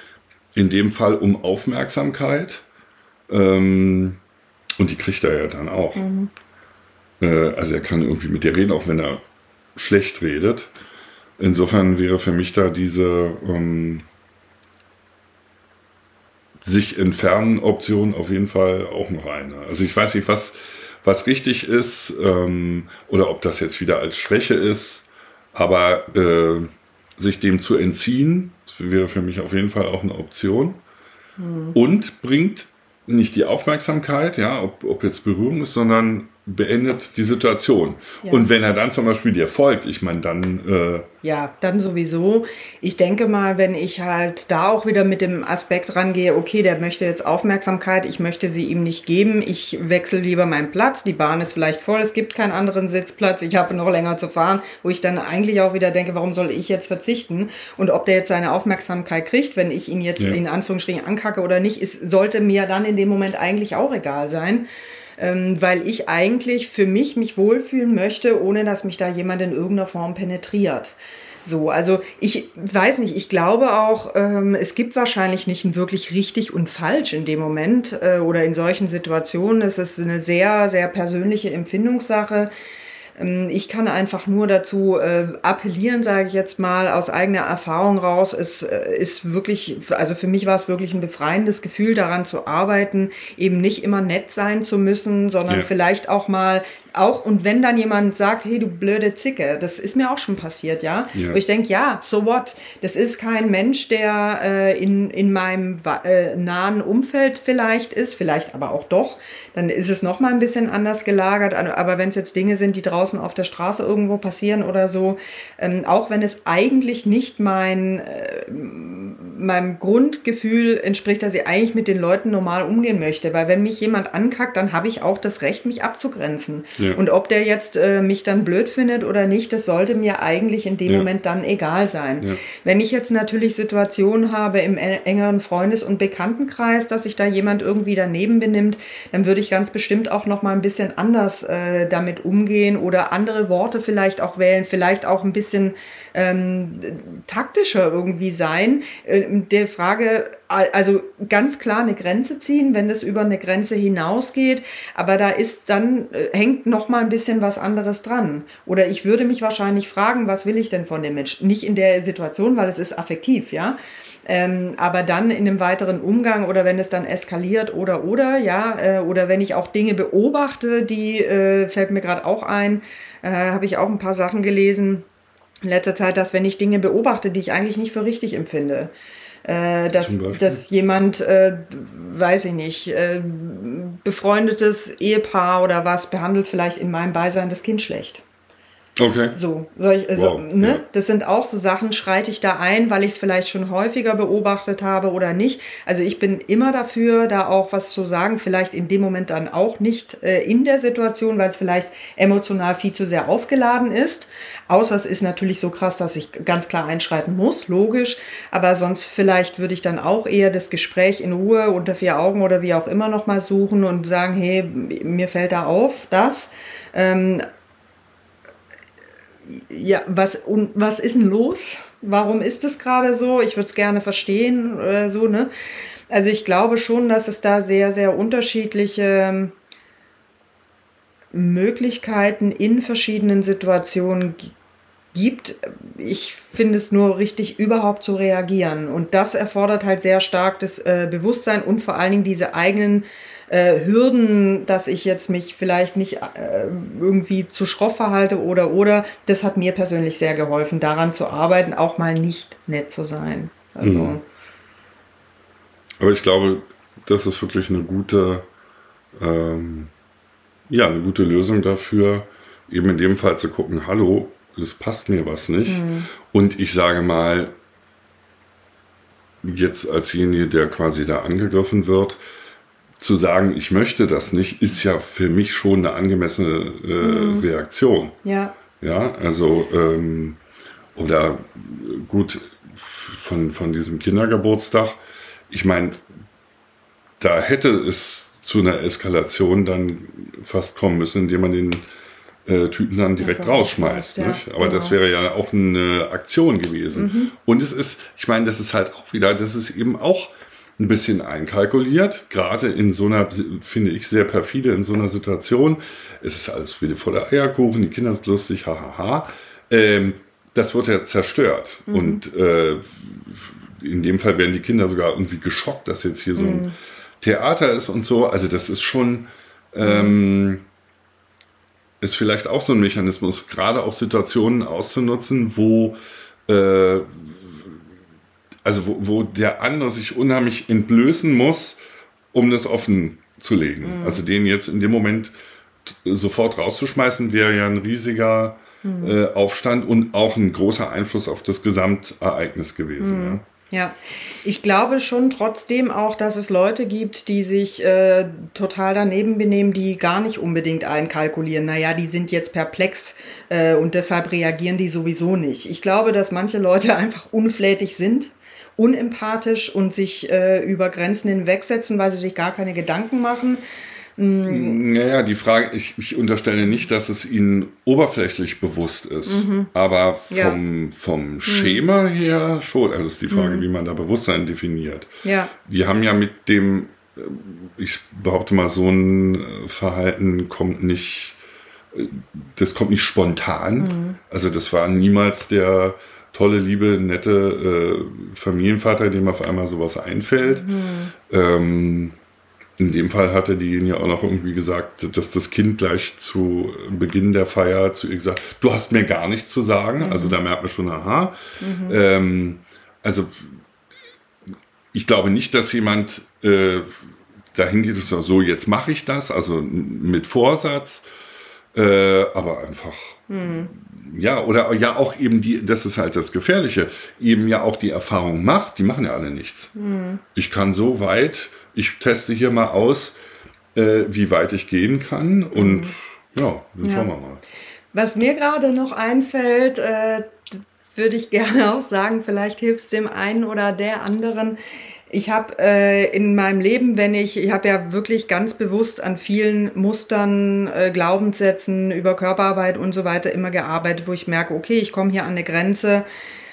in dem Fall um Aufmerksamkeit. Ähm, Und die kriegt er ja dann auch. Mhm. Äh, also er kann irgendwie mit dir reden, auch wenn er schlecht redet. Insofern wäre für mich da diese ähm, sich entfernen Option auf jeden Fall auch noch eine. Also ich weiß nicht, was, was richtig ist ähm, oder ob das jetzt wieder als Schwäche ist, aber äh, sich dem zu entziehen, wäre für mich auf jeden Fall auch eine Option. Mhm. Und bringt nicht die Aufmerksamkeit, ja, ob, ob jetzt Berührung ist, sondern beendet die Situation. Ja. Und wenn er dann zum Beispiel dir folgt, ich meine, dann. Äh ja, dann sowieso. Ich denke mal, wenn ich halt da auch wieder mit dem Aspekt rangehe, okay, der möchte jetzt Aufmerksamkeit, ich möchte sie ihm nicht geben, ich wechsle lieber meinen Platz, die Bahn ist vielleicht voll, es gibt keinen anderen Sitzplatz, ich habe noch länger zu fahren, wo ich dann eigentlich auch wieder denke, warum soll ich jetzt verzichten? Und ob der jetzt seine Aufmerksamkeit kriegt, wenn ich ihn jetzt ja. in Anführungsstrichen ankacke oder nicht, ist, sollte mir dann in dem Moment eigentlich auch egal sein ähm, weil ich eigentlich für mich mich wohlfühlen möchte, ohne dass mich da jemand in irgendeiner Form penetriert. So, also ich weiß nicht, ich glaube auch, ähm, es gibt wahrscheinlich nicht ein wirklich richtig und falsch in dem Moment äh, oder in solchen Situationen. Es ist eine sehr, sehr persönliche Empfindungssache. Ähm, ich kann einfach nur dazu äh, appellieren, sage ich jetzt mal, aus eigener Erfahrung raus. Es äh, ist wirklich, also für mich war es wirklich ein befreiendes Gefühl, daran zu arbeiten, eben nicht immer nett sein zu müssen, sondern ja. vielleicht auch mal auch und wenn dann jemand sagt, hey, du blöde Zicke, das ist mir auch schon passiert, ja. ja. Wo ich denke, ja, so what? Das ist kein Mensch, der äh, in, in meinem äh, nahen Umfeld vielleicht ist, vielleicht aber auch doch. Dann ist es noch mal ein bisschen anders gelagert. Aber wenn es jetzt Dinge sind, die draußen auf der Straße irgendwo passieren oder so, ähm, auch wenn es eigentlich nicht mein, äh, meinem Grundgefühl entspricht, dass ich eigentlich mit den Leuten normal umgehen möchte. Weil wenn mich jemand ankackt, dann habe ich auch das Recht, mich abzugrenzen. Ja. Und ob der jetzt äh, mich dann blöd findet oder nicht, das sollte mir eigentlich in dem ja. Moment dann egal sein. Ja. Wenn ich jetzt natürlich Situationen habe im engeren Freundes- und Bekanntenkreis, dass sich da jemand irgendwie daneben benimmt, dann würde ich ganz bestimmt auch noch mal ein bisschen anders äh, damit umgehen oder andere Worte vielleicht auch wählen, vielleicht auch ein bisschen ähm, taktischer irgendwie sein. Äh, der Frage, also ganz klar eine Grenze ziehen, wenn es über eine Grenze hinausgeht, aber da ist dann, äh, hängt noch mal ein bisschen was anderes dran. Oder ich würde mich wahrscheinlich fragen, was will ich denn von dem Menschen? Nicht in der Situation, weil es ist affektiv, ja. Ähm, aber dann in einem weiteren Umgang oder wenn es dann eskaliert oder oder, ja, äh, oder wenn ich auch Dinge beobachte, die äh, fällt mir gerade auch ein, äh, habe ich auch ein paar Sachen gelesen, in letzter Zeit, dass wenn ich Dinge beobachte, die ich eigentlich nicht für richtig empfinde, äh, dass, dass jemand, äh, weiß ich nicht, äh, befreundetes Ehepaar oder was behandelt vielleicht in meinem Beisein das Kind schlecht. Okay. So, soll ich, also, wow. ne? Ja. Das sind auch so Sachen, schreite ich da ein, weil ich es vielleicht schon häufiger beobachtet habe oder nicht. Also ich bin immer dafür, da auch was zu sagen, vielleicht in dem Moment dann auch nicht äh, in der Situation, weil es vielleicht emotional viel zu sehr aufgeladen ist. Außer es ist natürlich so krass, dass ich ganz klar einschreiten muss, logisch. Aber sonst vielleicht würde ich dann auch eher das Gespräch in Ruhe unter vier Augen oder wie auch immer nochmal suchen und sagen, hey, mir fällt da auf, das. Ähm, ja, was, und was ist denn los? Warum ist es gerade so? Ich würde es gerne verstehen oder so, ne? Also ich glaube schon, dass es da sehr, sehr unterschiedliche ähm, Möglichkeiten in verschiedenen Situationen gibt. Ich finde es nur richtig, überhaupt zu reagieren. Und das erfordert halt sehr stark das äh, Bewusstsein und vor allen Dingen diese eigenen äh, Hürden, dass ich jetzt mich vielleicht nicht äh, irgendwie zu schroff verhalte oder oder. Das hat mir persönlich sehr geholfen, daran zu arbeiten, auch mal nicht nett zu sein. Also. Mhm. Aber ich glaube, das ist wirklich eine gute, ähm, ja, eine gute Lösung dafür, eben in dem Fall zu gucken, hallo, es passt mir was nicht. Mhm. Und ich sage mal, jetzt als derjenige, der quasi da angegriffen wird, zu sagen, ich möchte das nicht, ist ja für mich schon eine angemessene äh, mhm. Reaktion. Ja. Ja, also, ähm, oder gut, von, von diesem Kindergeburtstag, ich meine, da hätte es zu einer Eskalation dann fast kommen müssen, indem man den äh, Tüten dann direkt ja, rausschmeißt. Ja, Aber genau. das wäre ja auch eine Aktion gewesen. Mhm. Und es ist, ich meine, das ist halt auch wieder, das ist eben auch ein bisschen einkalkuliert, gerade in so einer, finde ich, sehr perfide in so einer Situation. Es ist alles wieder voller Eierkuchen, die Kinder sind lustig, hahaha. Ha, ha. ähm, das wird ja zerstört. Mhm. Und äh, in dem Fall werden die Kinder sogar irgendwie geschockt, dass jetzt hier so ein mhm. Theater ist und so. Also das ist schon, ähm, ist vielleicht auch so ein Mechanismus, gerade auch Situationen auszunutzen, wo äh, also wo, wo, der andere sich unheimlich entblößen muss, um das offen zu legen. Mhm. Also den jetzt in dem Moment sofort rauszuschmeißen, wäre ja ein riesiger mhm. äh, Aufstand und auch ein großer Einfluss auf das Gesamtereignis gewesen. Mhm. Ja. Ja, ich glaube schon trotzdem auch, dass es Leute gibt, die sich äh, total daneben benehmen, die gar nicht unbedingt einkalkulieren. Naja, die sind jetzt perplex äh, und deshalb reagieren die sowieso nicht. Ich glaube, dass manche Leute einfach unflätig sind, unempathisch und sich äh, über Grenzen hinwegsetzen, weil sie sich gar keine Gedanken machen. Mm. Naja, die Frage, ich, ich, unterstelle nicht, dass es ihnen oberflächlich bewusst ist, mhm. aber vom, ja. vom mhm. Schema mhm. her schon. Also ist die Frage, mhm. wie man da Bewusstsein definiert. Ja. Wir haben ja mit dem, äh, ich behaupte mal, so ein äh, Verhalten kommt nicht, äh, das kommt nicht spontan. Mhm. Also das war niemals der tolle, liebe, nette äh, Familienvater, dem auf einmal sowas einfällt. Mhm. Ähm, in dem Fall hatte die ja auch noch irgendwie gesagt, dass das Kind gleich zu Beginn der Feier zu ihr gesagt, du hast mir gar nichts zu sagen. Mhm. Also da merkt man schon, aha. Mhm. Ähm, also ich glaube nicht, dass jemand äh, dahin geht und sagt, so jetzt mache ich das, also mit Vorsatz, äh, aber einfach. Mhm. Ja, oder ja auch eben die, das ist halt das Gefährliche, eben ja auch die Erfahrung macht, die machen ja alle nichts. Mhm. Ich kann so weit ich teste hier mal aus, äh, wie weit ich gehen kann und mhm. ja, dann ja. schauen wir mal. Was mir gerade noch einfällt, äh, würde ich gerne auch sagen, vielleicht hilft es dem einen oder der anderen. Ich habe äh, in meinem Leben, wenn ich, ich habe ja wirklich ganz bewusst an vielen Mustern, äh, Glaubenssätzen über Körperarbeit und so weiter immer gearbeitet, wo ich merke, okay, ich komme hier an eine Grenze,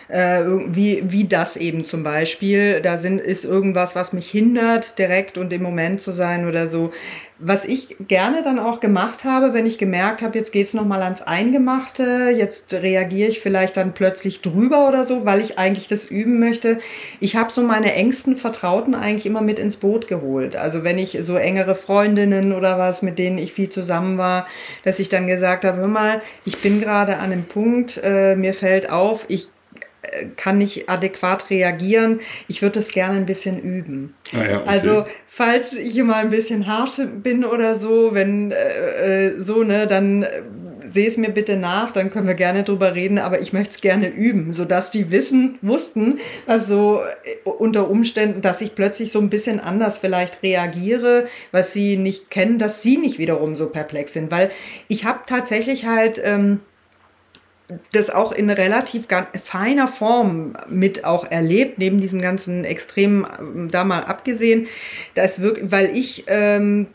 äh, wie, wie das eben zum Beispiel. Da sind, ist irgendwas, was mich hindert, direkt und im Moment zu sein oder so. Was ich gerne dann auch gemacht habe, wenn ich gemerkt habe, jetzt geht's nochmal ans Eingemachte, jetzt reagiere ich vielleicht dann plötzlich drüber oder so, weil ich eigentlich das üben möchte. Ich habe so meine engsten Vertrauten eigentlich immer mit ins Boot geholt. Also wenn ich so engere Freundinnen oder was, mit denen ich viel zusammen war, dass ich dann gesagt habe, hör mal, ich bin gerade an einem Punkt, äh, mir fällt auf, ich kann nicht adäquat reagieren. Ich würde das gerne ein bisschen üben. Ah ja, okay. Also falls ich immer ein bisschen harsch bin oder so, wenn äh, äh so ne, dann äh, sehe es mir bitte nach, dann können wir gerne drüber reden, aber ich möchte es gerne üben, sodass die wissen, wussten, also unter Umständen, dass ich plötzlich so ein bisschen anders vielleicht reagiere, was sie nicht kennen, dass sie nicht wiederum so perplex sind, weil ich habe tatsächlich halt ähm, das auch in relativ feiner Form mit auch erlebt, neben diesem ganzen Extremen ähm, da mal abgesehen, dass wirklich, weil ich, ähm,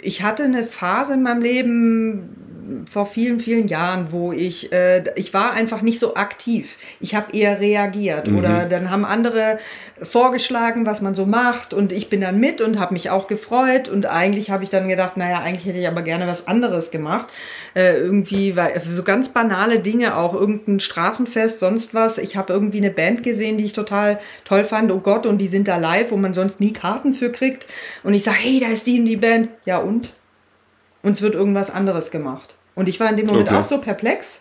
ich hatte eine Phase in meinem Leben, vor vielen, vielen Jahren, wo ich, äh, ich war einfach nicht so aktiv. Ich habe eher reagiert mhm. oder dann haben andere vorgeschlagen, was man so macht und ich bin dann mit und habe mich auch gefreut und eigentlich habe ich dann gedacht, naja, eigentlich hätte ich aber gerne was anderes gemacht. Äh, irgendwie, weil so ganz banale Dinge auch, irgendein Straßenfest, sonst was. Ich habe irgendwie eine Band gesehen, die ich total toll fand, oh Gott, und die sind da live, wo man sonst nie Karten für kriegt. Und ich sage, hey, da ist die und die Band. Ja und? Uns wird irgendwas anderes gemacht. Und ich war in dem Moment okay. auch so perplex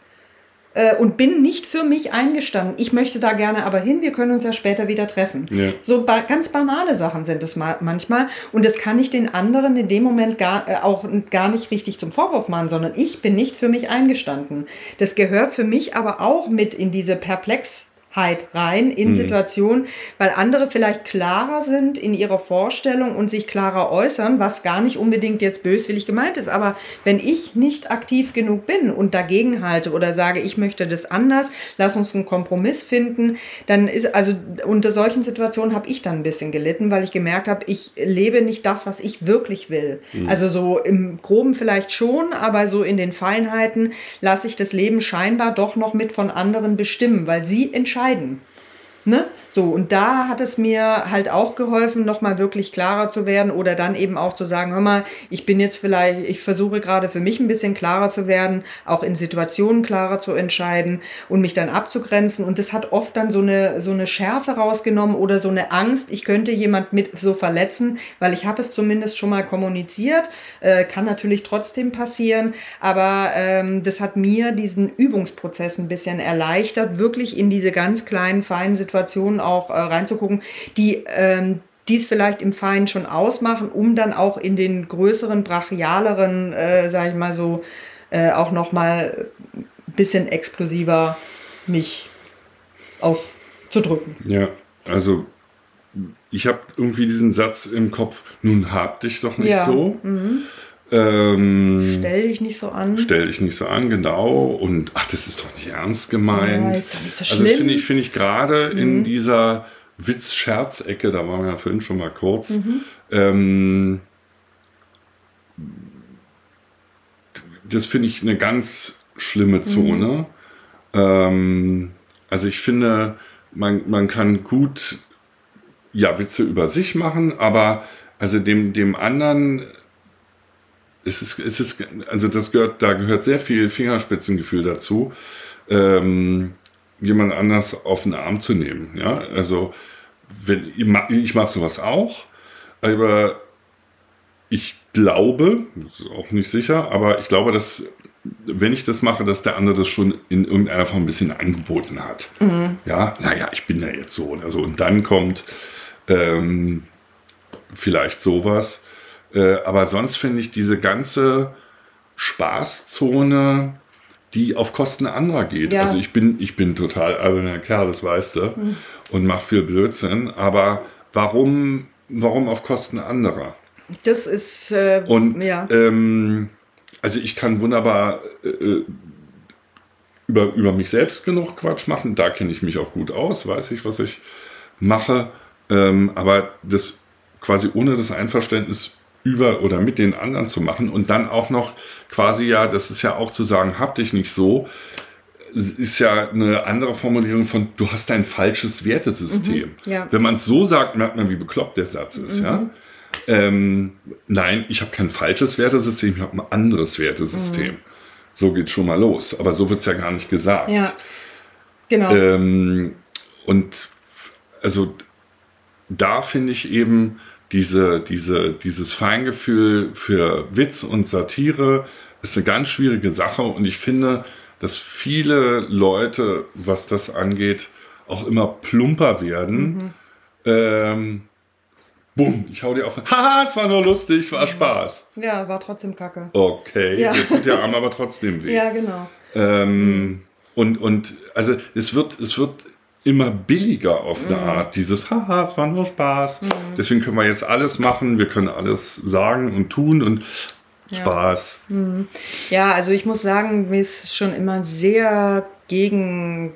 äh, und bin nicht für mich eingestanden. Ich möchte da gerne aber hin, wir können uns ja später wieder treffen. Ja. So ba ganz banale Sachen sind es manchmal. Und das kann ich den anderen in dem Moment gar, äh, auch gar nicht richtig zum Vorwurf machen, sondern ich bin nicht für mich eingestanden. Das gehört für mich aber auch mit in diese perplex rein in mhm. Situationen, weil andere vielleicht klarer sind in ihrer Vorstellung und sich klarer äußern, was gar nicht unbedingt jetzt böswillig gemeint ist. Aber wenn ich nicht aktiv genug bin und dagegen halte oder sage, ich möchte das anders, lass uns einen Kompromiss finden, dann ist, also unter solchen Situationen habe ich dann ein bisschen gelitten, weil ich gemerkt habe, ich lebe nicht das, was ich wirklich will. Mhm. Also so im Groben vielleicht schon, aber so in den Feinheiten lasse ich das Leben scheinbar doch noch mit von anderen bestimmen, weil sie entscheiden entscheiden. Ne? So, und da hat es mir halt auch geholfen, nochmal wirklich klarer zu werden oder dann eben auch zu sagen, hör mal, ich bin jetzt vielleicht, ich versuche gerade für mich ein bisschen klarer zu werden, auch in Situationen klarer zu entscheiden und mich dann abzugrenzen. Und das hat oft dann so eine, so eine Schärfe rausgenommen oder so eine Angst, ich könnte jemand mit so verletzen, weil ich habe es zumindest schon mal kommuniziert, äh, kann natürlich trotzdem passieren, aber ähm, das hat mir diesen Übungsprozess ein bisschen erleichtert, wirklich in diese ganz kleinen, feinen Situationen auch äh, reinzugucken, die ähm, dies vielleicht im Feinen schon ausmachen, um dann auch in den größeren, brachialeren, äh, sage ich mal so, äh, auch nochmal ein bisschen explosiver mich auszudrücken. Ja, also ich habe irgendwie diesen Satz im Kopf, nun hab dich doch nicht ja. so. Mhm. Ähm, stell dich nicht so an. Stell dich nicht so an, genau. Und ach, das ist doch nicht ernst gemeint. Ja, ist doch nicht so schlimm. Also das finde ich, find ich gerade mhm. in dieser Witz-Scherz-Ecke, da waren wir ja vorhin schon mal kurz, mhm. ähm, das finde ich eine ganz schlimme Zone. Mhm. Ähm, also ich finde, man, man kann gut ja, Witze über sich machen, aber also dem, dem anderen es ist, es ist, also das gehört, da gehört sehr viel Fingerspitzengefühl dazu, ähm, jemand anders auf den Arm zu nehmen. Ja, also wenn, ich mache sowas auch, aber ich glaube, das ist auch nicht sicher, aber ich glaube, dass wenn ich das mache, dass der andere das schon in irgendeiner Form ein bisschen angeboten hat. Mhm. Ja, naja, ich bin ja jetzt so oder so. Und dann kommt ähm, vielleicht sowas. Äh, aber sonst finde ich diese ganze Spaßzone, die auf Kosten anderer geht. Ja. Also ich bin, ich bin total alberner Kerl, das weißt du, mhm. und mache viel Blödsinn. Aber warum, warum auf Kosten anderer? Das ist äh, und ja. Ähm, also ich kann wunderbar äh, über, über mich selbst genug Quatsch machen. Da kenne ich mich auch gut aus, weiß ich, was ich mache. Ähm, aber das quasi ohne das Einverständnis über oder mit den anderen zu machen und dann auch noch quasi ja, das ist ja auch zu sagen, hab dich nicht so, ist ja eine andere Formulierung von, du hast ein falsches Wertesystem. Mhm, ja. Wenn man es so sagt, merkt man, wie bekloppt der Satz ist, mhm. ja. Ähm, nein, ich habe kein falsches Wertesystem, ich habe ein anderes Wertesystem. Mhm. So geht schon mal los. Aber so wird es ja gar nicht gesagt. Ja. Genau. Ähm, und also da finde ich eben, diese, diese, dieses Feingefühl für Witz und Satire ist eine ganz schwierige Sache und ich finde, dass viele Leute, was das angeht, auch immer plumper werden. Mhm. Ähm, bumm, ich hau dir auf. Haha, es war nur lustig, es war mhm. Spaß. Ja, war trotzdem kacke. Okay, ja. tut der Arm aber trotzdem weh. Ja, genau. Ähm, mhm. Und, und also es wird, es wird immer billiger auf eine mhm. Art. Dieses, haha, es war nur Spaß. Mhm. Deswegen können wir jetzt alles machen, wir können alles sagen und tun und Spaß. Ja. Mhm. ja, also ich muss sagen, mir ist schon immer sehr gegen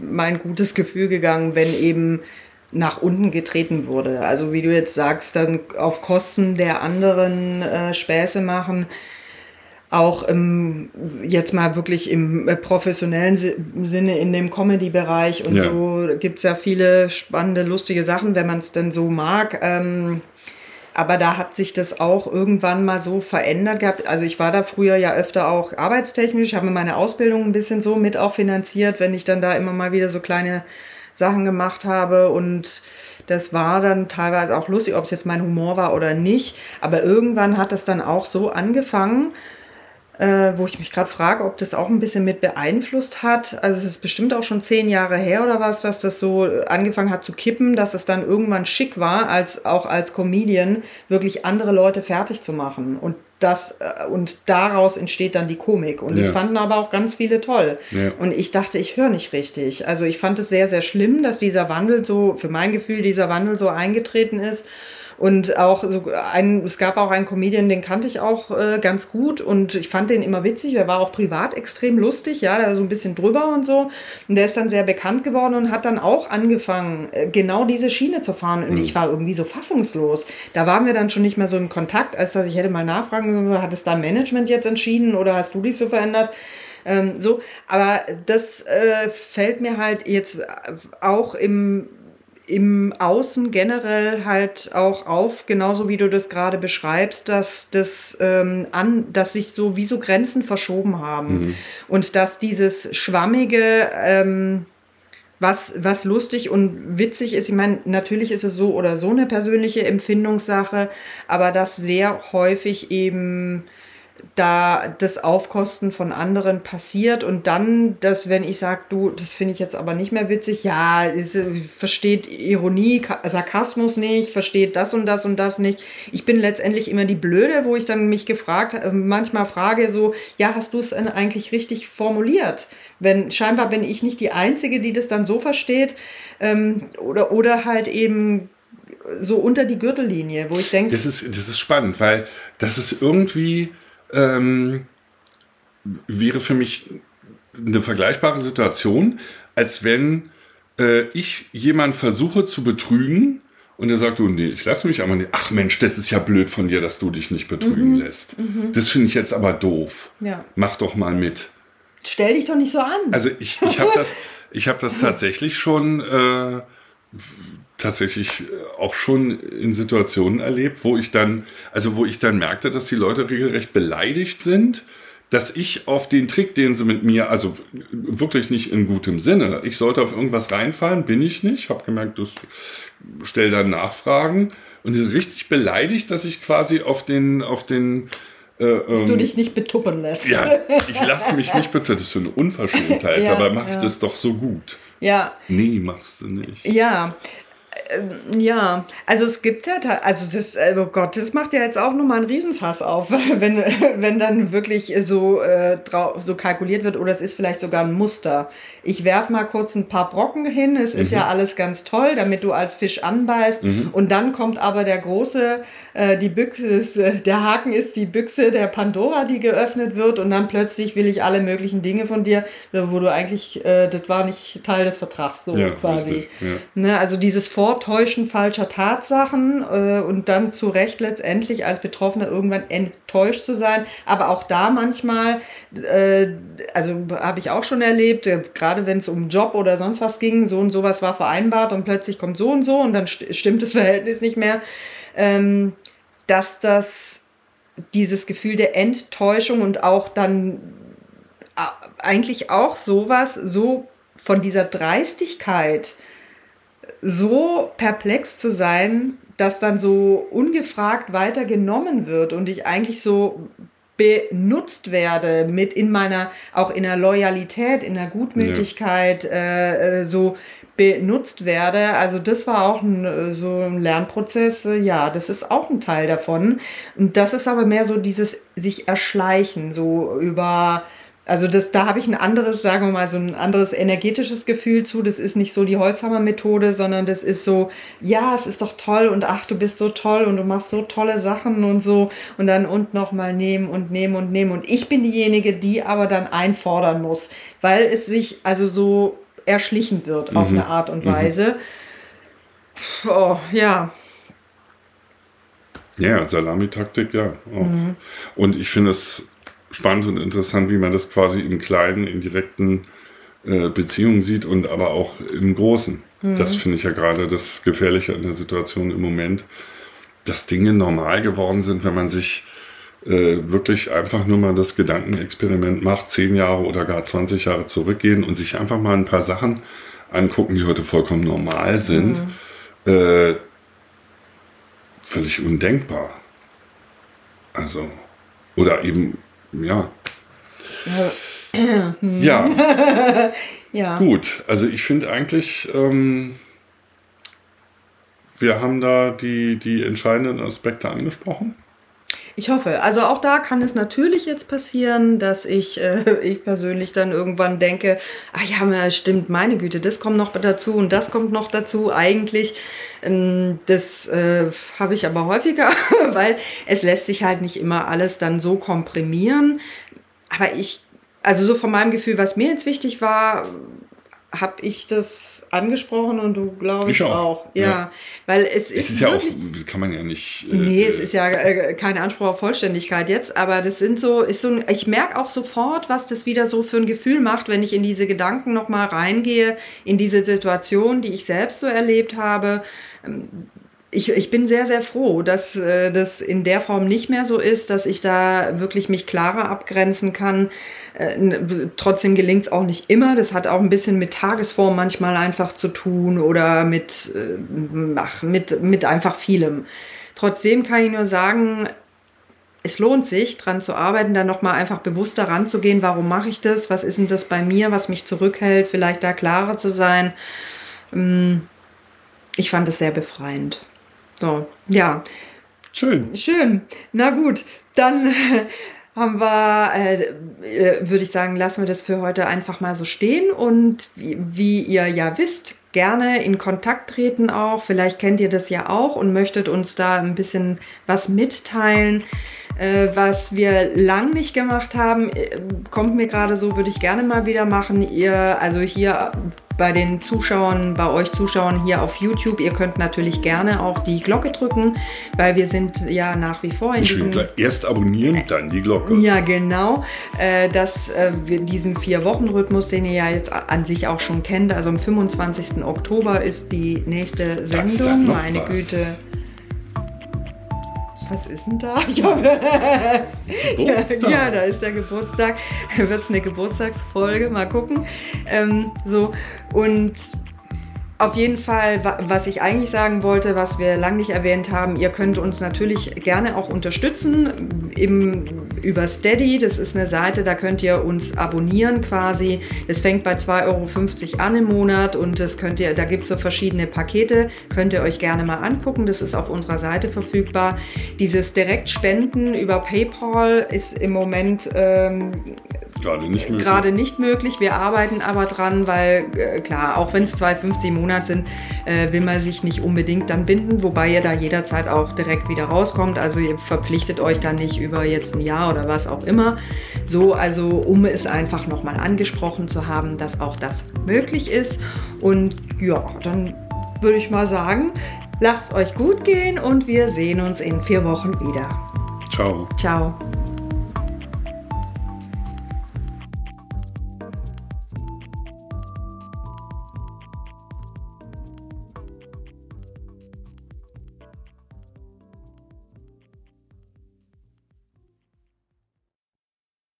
mein gutes Gefühl gegangen, wenn eben nach unten getreten wurde. Also wie du jetzt sagst, dann auf Kosten der anderen äh, Späße machen auch im, jetzt mal wirklich im äh, professionellen Sinne in dem Comedy-Bereich und ja. so gibt es ja viele spannende, lustige Sachen, wenn man es denn so mag. Ähm, aber da hat sich das auch irgendwann mal so verändert gehabt. Also ich war da früher ja öfter auch arbeitstechnisch, habe mir meine Ausbildung ein bisschen so mit auch finanziert, wenn ich dann da immer mal wieder so kleine Sachen gemacht habe und das war dann teilweise auch lustig, ob es jetzt mein Humor war oder nicht. Aber irgendwann hat das dann auch so angefangen, äh, wo ich mich gerade frage, ob das auch ein bisschen mit beeinflusst hat. Also es ist bestimmt auch schon zehn Jahre her oder was, dass das so angefangen hat zu kippen, dass es dann irgendwann schick war, als auch als Comedian wirklich andere Leute fertig zu machen. Und das äh, und daraus entsteht dann die Komik. Und ja. ich fanden aber auch ganz viele toll. Ja. Und ich dachte, ich höre nicht richtig. Also ich fand es sehr, sehr schlimm, dass dieser Wandel so, für mein Gefühl, dieser Wandel so eingetreten ist. Und auch so ein, es gab auch einen Comedian, den kannte ich auch äh, ganz gut und ich fand den immer witzig. Er war auch privat extrem lustig, ja, der war so ein bisschen drüber und so. Und der ist dann sehr bekannt geworden und hat dann auch angefangen, äh, genau diese Schiene zu fahren. Und mhm. ich war irgendwie so fassungslos. Da waren wir dann schon nicht mehr so im Kontakt, als dass ich hätte mal nachfragen, hat es da Management jetzt entschieden oder hast du dich so verändert? Ähm, so, aber das äh, fällt mir halt jetzt auch im im Außen generell halt auch auf, genauso wie du das gerade beschreibst, dass das ähm, an, dass sich so wie so Grenzen verschoben haben mhm. und dass dieses schwammige ähm, was, was lustig und witzig ist, ich meine, natürlich ist es so oder so eine persönliche Empfindungssache, aber dass sehr häufig eben da das Aufkosten von anderen passiert und dann, dass wenn ich sage, du, das finde ich jetzt aber nicht mehr witzig, ja, ist, versteht Ironie, Sarkasmus nicht, versteht das und das und das nicht. Ich bin letztendlich immer die Blöde, wo ich dann mich gefragt, äh, manchmal frage so, ja, hast du es eigentlich richtig formuliert? Wenn scheinbar, wenn ich nicht die Einzige, die das dann so versteht, ähm, oder, oder halt eben so unter die Gürtellinie, wo ich denke. Das ist, das ist spannend, weil das ist irgendwie ähm, wäre für mich eine vergleichbare Situation, als wenn äh, ich jemand versuche zu betrügen und er sagt, oh nee, ich lasse mich aber nicht. Ach Mensch, das ist ja blöd von dir, dass du dich nicht betrügen mhm. lässt. Mhm. Das finde ich jetzt aber doof. Ja. Mach doch mal mit. Stell dich doch nicht so an. Also ich, ich habe das, hab das tatsächlich schon äh, tatsächlich äh, auch schon in Situationen erlebt, wo ich dann, also wo ich dann merkte, dass die Leute regelrecht beleidigt sind, dass ich auf den Trick, den sie mit mir, also wirklich nicht in gutem Sinne, ich sollte auf irgendwas reinfallen, bin ich nicht, habe gemerkt, das stell dann Nachfragen und sind richtig beleidigt, dass ich quasi auf den, auf den äh, dass ähm, du dich nicht betuppen lässt. Ja, ich lasse mich nicht betuppen. Das ist so eine Unverschämtheit. ja, dabei mache ja. ich das doch so gut. Ja. Nee, machst du nicht. Ja, ähm, ja, also es gibt ja, also das, oh Gott, das macht ja jetzt auch nochmal einen Riesenfass auf, wenn, wenn dann wirklich so, äh, so kalkuliert wird oder es ist vielleicht sogar ein Muster. Ich werf mal kurz ein paar Brocken hin, es mhm. ist ja mhm. alles ganz toll, damit du als Fisch anbeißt mhm. und dann kommt aber der große, äh, die Büchse, äh, der Haken ist die Büchse der Pandora, die geöffnet wird und dann plötzlich will ich alle möglichen Dinge von dir, wo du eigentlich, äh, das war nicht Teil des Vertrags, so ja, quasi. Richtig, ja. ne, also dieses Vor Vortäuschen falscher Tatsachen äh, und dann zu Recht letztendlich als Betroffener irgendwann enttäuscht zu sein. Aber auch da manchmal, äh, also habe ich auch schon erlebt, äh, gerade wenn es um Job oder sonst was ging, so und sowas war vereinbart und plötzlich kommt so und so und dann st stimmt das Verhältnis nicht mehr, ähm, dass das dieses Gefühl der Enttäuschung und auch dann äh, eigentlich auch sowas so von dieser Dreistigkeit so perplex zu sein, dass dann so ungefragt weitergenommen wird und ich eigentlich so benutzt werde mit in meiner auch in der Loyalität in der Gutmütigkeit ja. äh, äh so benutzt werde. Also das war auch ein, so ein Lernprozess. Ja das ist auch ein Teil davon. Und das ist aber mehr so dieses sich erschleichen so über also das, da habe ich ein anderes, sagen wir mal, so ein anderes energetisches Gefühl zu. Das ist nicht so die Holzhammer-Methode, sondern das ist so, ja, es ist doch toll und ach, du bist so toll und du machst so tolle Sachen und so und dann und nochmal nehmen und nehmen und nehmen. Und ich bin diejenige, die aber dann einfordern muss, weil es sich also so erschlichen wird mhm. auf eine Art und mhm. Weise. Oh, ja. Ja, Salamitaktik, ja. Oh. Mhm. Und ich finde es spannend und interessant, wie man das quasi im kleinen, in direkten äh, Beziehungen sieht und aber auch im Großen. Mhm. Das finde ich ja gerade das Gefährliche an der Situation im Moment, dass Dinge normal geworden sind, wenn man sich äh, wirklich einfach nur mal das Gedankenexperiment macht, zehn Jahre oder gar 20 Jahre zurückgehen und sich einfach mal ein paar Sachen angucken, die heute vollkommen normal sind. Mhm. Äh, völlig undenkbar. Also, oder eben ja. Ja. ja. Gut, also ich finde eigentlich, ähm, wir haben da die, die entscheidenden Aspekte angesprochen. Ich hoffe. Also auch da kann es natürlich jetzt passieren, dass ich, äh, ich persönlich dann irgendwann denke, ach ja, stimmt, meine Güte, das kommt noch dazu und das kommt noch dazu. Eigentlich, ähm, das äh, habe ich aber häufiger, weil es lässt sich halt nicht immer alles dann so komprimieren. Aber ich, also so von meinem Gefühl, was mir jetzt wichtig war, habe ich das angesprochen und du glaube ich, Ich auch, auch. Ja. ja. weil es ist, Es ist ja auch, kann man ja nicht. äh, Nee, es ist ja äh, kein Anspruch auf Vollständigkeit jetzt, aber das sind so, ist so ein, ich merke auch sofort, was das wieder so für ein Gefühl macht, wenn ich in diese Gedanken nochmal reingehe, in diese Situation, die ich selbst so erlebt habe. Ähm, Ich, ich bin sehr, sehr froh, dass äh, das in der Form nicht mehr so ist, dass ich da wirklich mich klarer abgrenzen kann. Äh, trotzdem gelingt es auch nicht immer. Das hat auch ein bisschen mit Tagesform manchmal einfach zu tun oder mit, äh, ach, mit, mit einfach vielem. Trotzdem kann ich nur sagen, es lohnt sich, dran zu arbeiten, da nochmal einfach bewusster ranzugehen, warum mache ich das, was ist denn das bei mir, was mich zurückhält, vielleicht da klarer zu sein. Ähm, Ich fand es sehr befreiend. So, ja, Schön. schön. Na gut, dann haben wir, äh, äh, würde ich sagen, lassen wir das für heute einfach mal so stehen und wie, wie ihr ja wisst, gerne in Kontakt treten auch. Vielleicht kennt ihr das ja auch und möchtet uns da ein bisschen was mitteilen. Äh, was wir lang nicht gemacht haben, äh, kommt mir gerade so, würde ich gerne mal wieder machen. Ihr, also hier bei den Zuschauern, bei euch Zuschauern hier auf YouTube, ihr könnt natürlich gerne auch die Glocke drücken, weil wir sind ja nach wie vor in diesem Schön. Erst abonnieren, dann die Glocke. ja, genau. Äh, dass äh, wir diesen Vier-Wochen-Rhythmus, den ihr ja jetzt an sich auch schon kennt, also am 25. Oktober ist die nächste Sendung. Meine was. Güte. Was ist denn da? Geburtstag. ja, da ist der Geburtstag. Wird es eine Geburtstagsfolge? Mal gucken. Ähm, so, und auf jeden Fall, wa- was ich eigentlich sagen wollte, was wir lang nicht erwähnt haben, ihr könnt uns natürlich gerne auch unterstützen im, über Steady. Das ist eine Seite, da könnt ihr uns abonnieren quasi. Es fängt bei 2,50 Euro an im Monat und das könnt ihr, da gibt es so verschiedene Pakete, könnt ihr euch gerne mal angucken. Das ist auf unserer Seite verfügbar. Dieses Direktspenden über PayPal ist im Moment ähm, Gerade nicht möglich. gerade nicht möglich. Wir arbeiten aber dran, weil äh, klar, auch wenn es 2,50 im Monat sind, äh, will man sich nicht unbedingt dann binden, wobei ihr da jederzeit auch direkt wieder rauskommt. Also ihr verpflichtet euch dann nicht über jetzt ein Jahr oder was auch immer. So, also um es einfach nochmal angesprochen zu haben, dass auch das möglich ist. Und ja, dann würde ich mal sagen, lasst euch gut gehen und wir sehen uns in vier Wochen wieder. Ciao. Ciao.